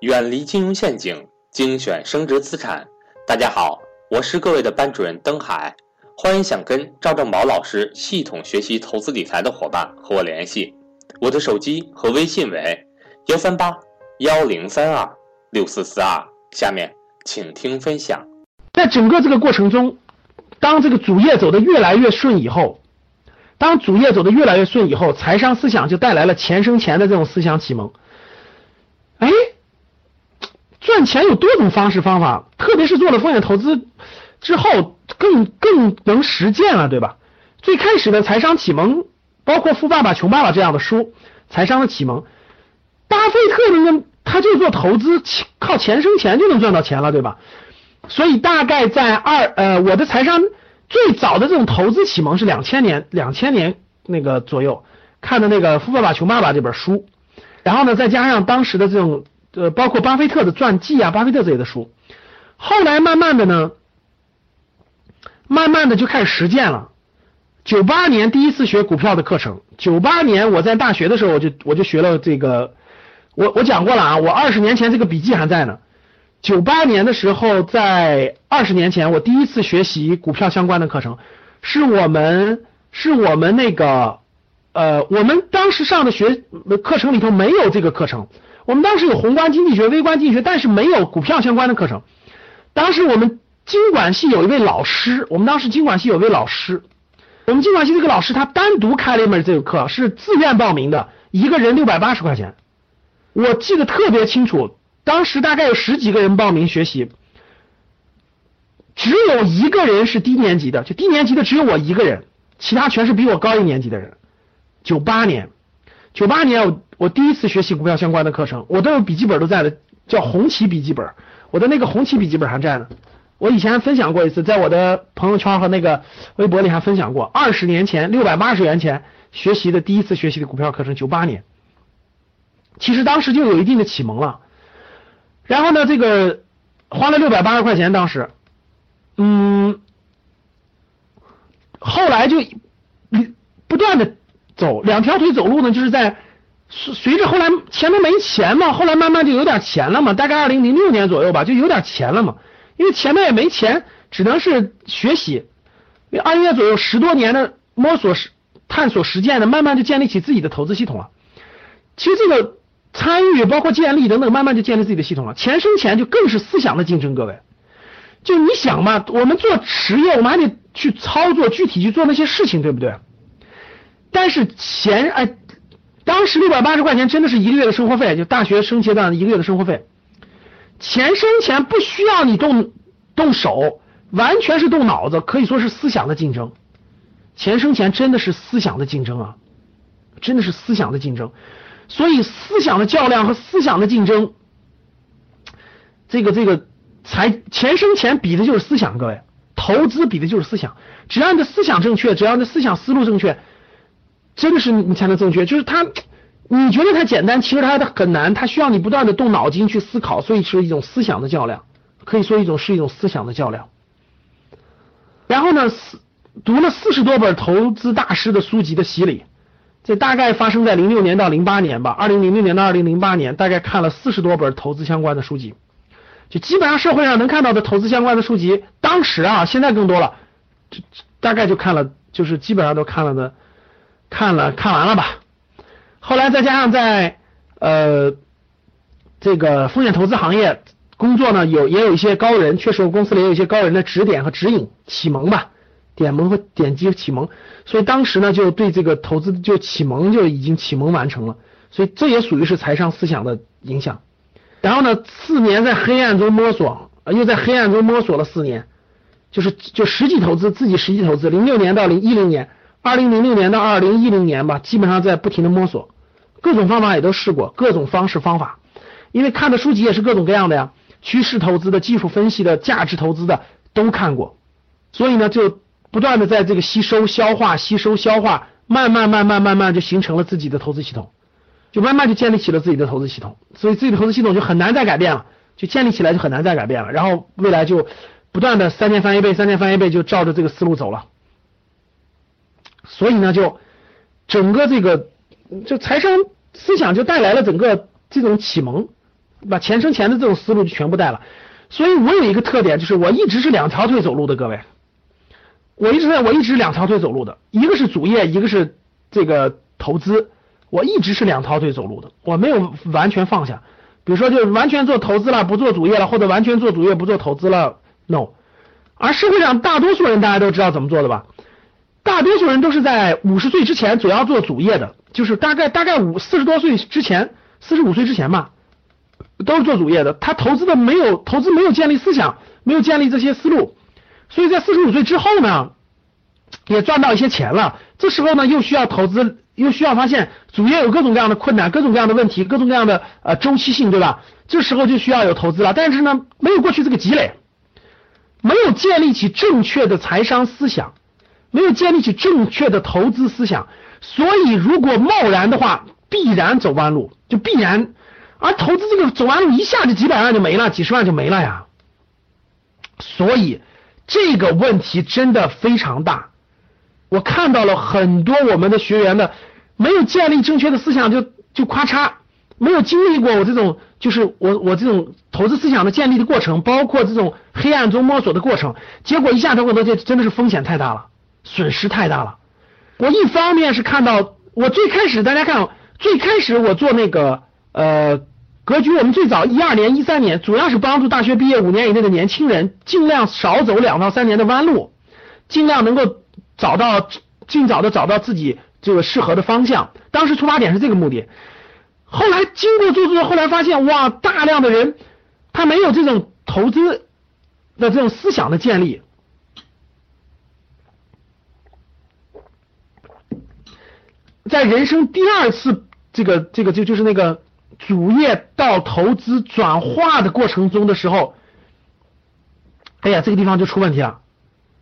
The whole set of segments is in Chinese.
远离金融陷阱，精选升值资产。大家好，我是各位的班主任登海，欢迎想跟赵正宝老师系统学习投资理财的伙伴和我联系，我的手机和微信为幺三八幺零三二六四四二。下面请听分享。在整个这个过程中，当这个主业走得越来越顺以后，当主业走得越来越顺以后，财商思想就带来了钱生钱的这种思想启蒙。赚钱有多种方式方法，特别是做了风险投资之后，更更能实践了，对吧？最开始的财商启蒙，包括《富爸爸穷爸爸》这样的书，财商的启蒙，巴菲特那个他就做投资，靠钱生钱就能赚到钱了，对吧？所以大概在二呃，我的财商最早的这种投资启蒙是两千年，两千年那个左右看的那个《富爸爸穷爸爸》这本书。然后呢，再加上当时的这种呃，包括巴菲特的传记啊，巴菲特这类的书，后来慢慢的呢，慢慢的就开始实践了。九八年第一次学股票的课程，九八年我在大学的时候，我就我就学了这个，我我讲过了啊，我二十年前这个笔记还在呢。九八年的时候，在二十年前，我第一次学习股票相关的课程，是我们是我们那个。呃，我们当时上的学课程里头没有这个课程，我们当时有宏观经济学、微观经济学，但是没有股票相关的课程。当时我们经管系有一位老师，我们当时经管系有位老师，我们经管系这个老师他单独开了一门这个课，是自愿报名的，一个人六百八十块钱，我记得特别清楚，当时大概有十几个人报名学习，只有一个人是低年级的，就低年级的只有我一个人，其他全是比我高一年级的人。九八年，九八年我我第一次学习股票相关的课程，我都有笔记本都在的，叫红旗笔记本，我的那个红旗笔记本还在呢。我以前分享过一次，在我的朋友圈和那个微博里还分享过，二十年前六百八十元钱学习的第一次学习的股票课程，九八年，其实当时就有一定的启蒙了。然后呢，这个花了六百八十块钱，当时，嗯，后来就不断的。走两条腿走路呢，就是在随随着后来前面没钱嘛，后来慢慢就有点钱了嘛，大概二零零六年左右吧，就有点钱了嘛。因为前面也没钱，只能是学习。二月左右十多年的摸索、实探索、实践的，慢慢就建立起自己的投资系统了。其实这个参与包括建立等等，慢慢就建立自己的系统了。钱生钱就更是思想的竞争，各位。就你想嘛，我们做实业，我们还得去操作，具体去做那些事情，对不对？但是钱哎，当时六百八十块钱真的是一个月的生活费，就大学生阶段的一个月的生活费。钱生钱不需要你动动手，完全是动脑子，可以说是思想的竞争。钱生钱真的是思想的竞争啊，真的是思想的竞争。所以思想的较量和思想的竞争，这个这个才钱生钱比的就是思想，各位，投资比的就是思想。只要你的思想正确，只要你的思想思路正确。真的是你才能正确，就是它，你觉得它简单，其实它很难，它需要你不断的动脑筋去思考，所以是一种思想的较量，可以说一种是一种思想的较量。然后呢，四读了四十多本投资大师的书籍的洗礼，这大概发生在零六年到零八年吧，二零零六年到二零零八年，大概看了四十多本投资相关的书籍，就基本上社会上能看到的投资相关的书籍，当时啊，现在更多了，就大概就看了，就是基本上都看了的。看了看完了吧，后来再加上在呃这个风险投资行业工作呢，有也有一些高人，确实我公司里也有一些高人的指点和指引启蒙吧，点蒙和点击启蒙，所以当时呢就对这个投资就启蒙就已经启蒙完成了，所以这也属于是财商思想的影响。然后呢，四年在黑暗中摸索，又在黑暗中摸索了四年，就是就实际投资自己实际投资，零六年到零一零年。二零零六年到二零一零年吧，基本上在不停的摸索，各种方法也都试过，各种方式方法，因为看的书籍也是各种各样的呀，趋势投资的、技术分析的、价值投资的都看过，所以呢，就不断的在这个吸收、消化、吸收、消化，慢慢、慢慢、慢慢就形成了自己的投资系统，就慢慢就建立起了自己的投资系统，所以自己的投资系统就很难再改变了，就建立起来就很难再改变了，然后未来就不断的三年翻一倍，三年翻一倍，就照着这个思路走了。所以呢，就整个这个就财商思想就带来了整个这种启蒙，把钱生钱的这种思路就全部带了。所以我有一个特点，就是我一直是两条腿走路的，各位，我一直在我一直两条腿走路的，一个是主业，一个是这个投资，我一直是两条腿走路的，我没有完全放下。比如说，就完全做投资了，不做主业了，或者完全做主业不做投资了，no。而社会上大多数人大家都知道怎么做的吧？大多数人都是在五十岁之前主要做主业的，就是大概大概五四十多岁之前，四十五岁之前吧，都是做主业的。他投资的没有投资没有建立思想，没有建立这些思路，所以在四十五岁之后呢，也赚到一些钱了。这时候呢，又需要投资。又需要发现主业有各种各样的困难，各种各样的问题，各种各样的呃周期性，对吧？这时候就需要有投资了。但是呢，没有过去这个积累，没有建立起正确的财商思想，没有建立起正确的投资思想，所以如果贸然的话，必然走弯路，就必然。而投资这个走弯路，一下就几百万就没了，几十万就没了呀。所以这个问题真的非常大。我看到了很多我们的学员的。没有建立正确的思想，就就咔嚓，没有经历过我这种，就是我我这种投资思想的建立的过程，包括这种黑暗中摸索的过程，结果一下投很多，这真的是风险太大了，损失太大了。我一方面是看到，我最开始大家看，最开始我做那个呃格局，我们最早一二年、一三年，主要是帮助大学毕业五年以内的年轻人，尽量少走两到三年的弯路，尽量能够找到尽早的找到自己。这个适合的方向，当时出发点是这个目的。后来经过做做，后来发现哇，大量的人他没有这种投资的这种思想的建立，在人生第二次这个这个就就是那个主业到投资转化的过程中的时候，哎呀，这个地方就出问题了，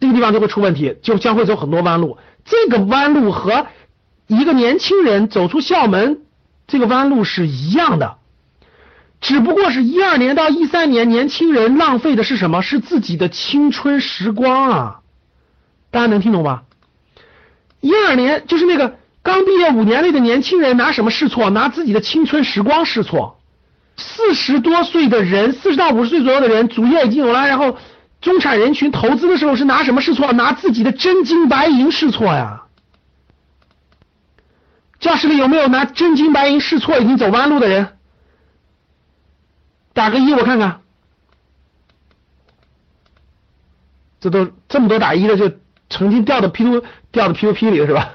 这个地方就会出问题，就将会走很多弯路。这个弯路和一个年轻人走出校门，这个弯路是一样的，只不过是一二年到一三年，年轻人浪费的是什么？是自己的青春时光啊！大家能听懂吧？一二年就是那个刚毕业五年内的年轻人，拿什么试错？拿自己的青春时光试错。四十多岁的人，四十到五十岁左右的人，主业已经有了，然后中产人群投资的时候是拿什么试错？拿自己的真金白银试错呀！教室里有没有拿真金白银试错已经走弯路的人？打个一我看看。这都这么多打一的，就曾经掉到 P to 掉到 P to P 里了是吧？